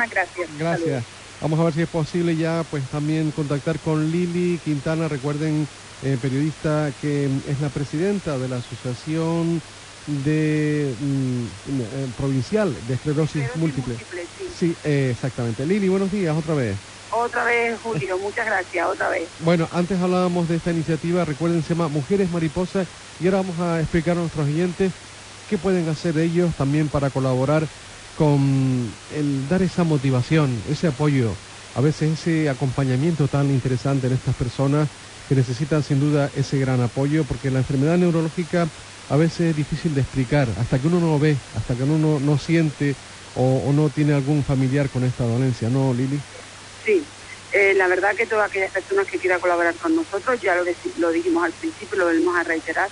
Muchísimas gracias. Gracias. Vamos a ver si es posible ya pues también contactar con Lili Quintana, recuerden eh, periodista que es la presidenta de la Asociación de mm, eh, Provincial de Esclerosis Esclerosis Múltiple. múltiple, sí. Sí, eh, exactamente. Lili, buenos días otra vez. Otra vez, Julio, muchas gracias, otra vez. Bueno, antes hablábamos de esta iniciativa, recuerden, se llama Mujeres Mariposas y ahora vamos a explicar a nuestros oyentes qué pueden hacer ellos también para colaborar con el dar esa motivación, ese apoyo, a veces ese acompañamiento tan interesante en estas personas que necesitan sin duda ese gran apoyo, porque la enfermedad neurológica a veces es difícil de explicar, hasta que uno no lo ve, hasta que uno no, no siente o, no tiene algún familiar con esta dolencia, ¿no, Lili? Sí, eh, la verdad que todas aquellas personas que quieran colaborar con nosotros, ya lo, lo dijimos al principio, lo volvemos a reiterar,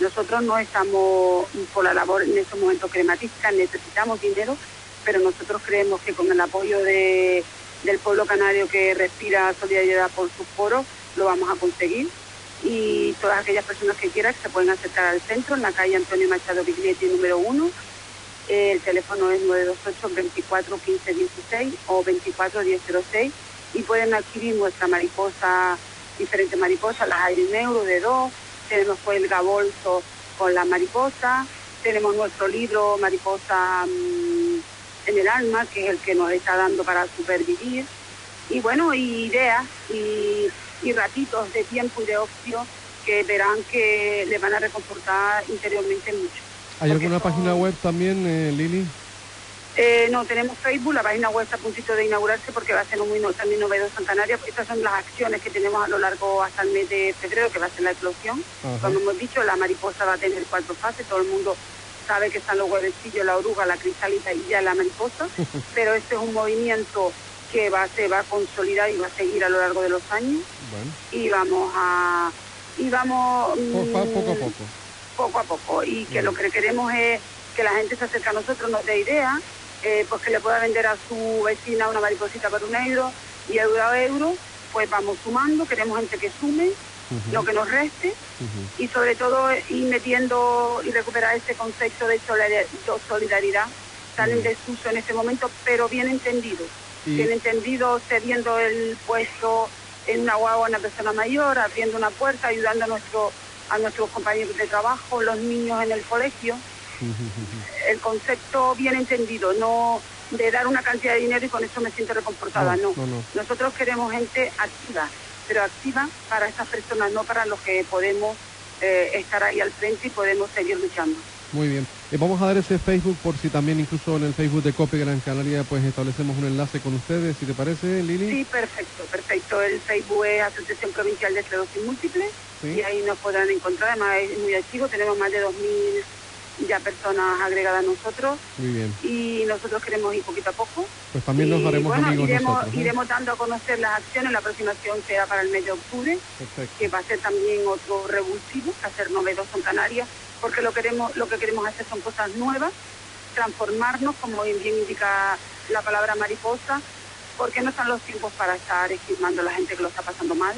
nosotros no estamos por la labor en estos momentos crematística, necesitamos dinero, pero nosotros creemos que con el apoyo de, del pueblo canario que respira solidaridad por sus foros, lo vamos a conseguir. Y todas aquellas personas que quieran se pueden acercar al centro, en la calle Antonio Machado Biglietti número 1, el teléfono es 928 24 15 16 o 24 1006 y pueden adquirir nuestra mariposa, diferentes mariposas, las Neuro de dos, tenemos pues el gabolso con la mariposa, tenemos nuestro libro Mariposa mm, en el alma, que es el que nos está dando para supervivir, y bueno, y ideas y, y ratitos de tiempo y de ocio que verán que le van a reconfortar interiormente mucho. ¿Hay Porque alguna son- página web también, eh, Lili? Eh, no, tenemos Facebook, la página web está a puntito de inaugurarse porque va a ser muy no- también novedoso en Canarias. Estas son las acciones que tenemos a lo largo hasta el mes de febrero, que va a ser la eclosión. Ajá. Como hemos dicho, la mariposa va a tener cuatro fases, todo el mundo sabe que están los huevecillos, la oruga, la cristalita y ya la mariposa, pero este es un movimiento que va, se va a consolidar y va a seguir a lo largo de los años Bueno, y vamos a... Y vamos... mm, poco a poco. poco a poco y que lo que queremos es que la gente se acerque a nosotros, nos dé idea, eh, pues que le pueda vender a su vecina una mariposita por un euro y euro a euro, pues vamos sumando, queremos gente que sume lo que nos reste y sobre todo ir metiendo y recuperar ese concepto de solidar- de solidaridad tan en desuso en este momento, pero bien entendido. Bien entendido, cediendo el puesto en una guagua a una persona mayor, abriendo una puerta, ayudando a, nuestro, a nuestros compañeros de trabajo, los niños en el colegio. El concepto bien entendido, no de dar una cantidad de dinero y con eso me siento reconfortada, No, no. no, no. Nosotros queremos gente activa, pero activa para estas personas, no para los que podemos eh, estar ahí al frente y podemos seguir luchando. Muy bien. Eh, vamos a dar ese Facebook por si también incluso en el Facebook de COPE Gran Canaria pues establecemos un enlace con ustedes, si te parece, Lili. Sí, perfecto, perfecto. El Facebook es Asociación Provincial de Esclerosis Múltiple Sí. y ahí nos podrán encontrar. Además es muy activo, tenemos más de 2.000 ya personas agregadas a nosotros Muy bien. y nosotros queremos ir poquito a poco. Pues también nos Y, haremos bueno, amigos iremos, nosotros. ¿eh? iremos dando a conocer las acciones. La próxima acción será para el mes de octubre, Perfecto. que va a ser también otro revulsivo, va a ser novedoso en Canarias, porque lo queremos, lo que queremos hacer son cosas nuevas, transformarnos, como bien indica la palabra mariposa, porque no están los tiempos para estar esquivando a la gente que lo está pasando mal.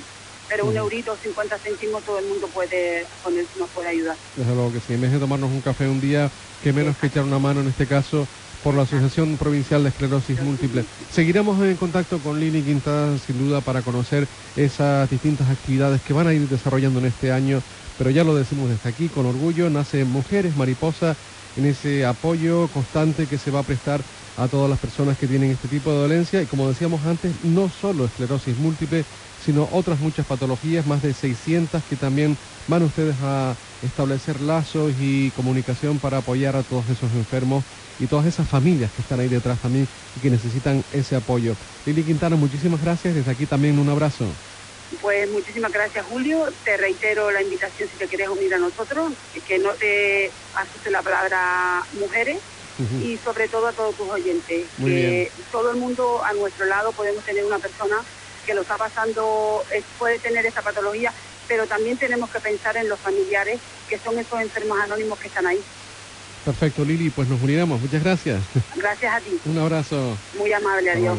Pero un eurito, 50 céntimos, todo el mundo puede poner, nos puede ayudar. Desde luego que sí. En vez de tomarnos un café un día, que menos que echar una mano en este caso por la Asociación Provincial de Esclerosis Múltiple. Seguiremos en contacto con Lili Quintana, sin duda, para conocer esas distintas actividades que van a ir desarrollando en este año. Pero ya lo decimos desde aquí, con orgullo, nace Mujeres Mariposa en ese apoyo constante que se va a prestar a todas las personas que tienen este tipo de dolencia. Y como decíamos antes, no solo esclerosis múltiple, sino otras muchas patologías, más de 600 que también van ustedes a establecer lazos y comunicación para apoyar a todos esos enfermos y todas esas familias que están ahí detrás también y que necesitan ese apoyo. Lili Quintana, muchísimas gracias. Desde aquí también un abrazo. Pues muchísimas gracias, Julio. Te reitero la invitación si te quieres unir a nosotros, que no te asuste la palabra mujeres, y sobre todo a todos tus oyentes. que todo el mundo a nuestro lado podemos tener una persona que lo está pasando, puede tener esa patología, pero también tenemos que pensar en los familiares que son esos enfermos anónimos que están ahí. Perfecto, Lili, pues nos uniremos. Muchas gracias. Gracias a ti. Un abrazo. Muy amable, adiós.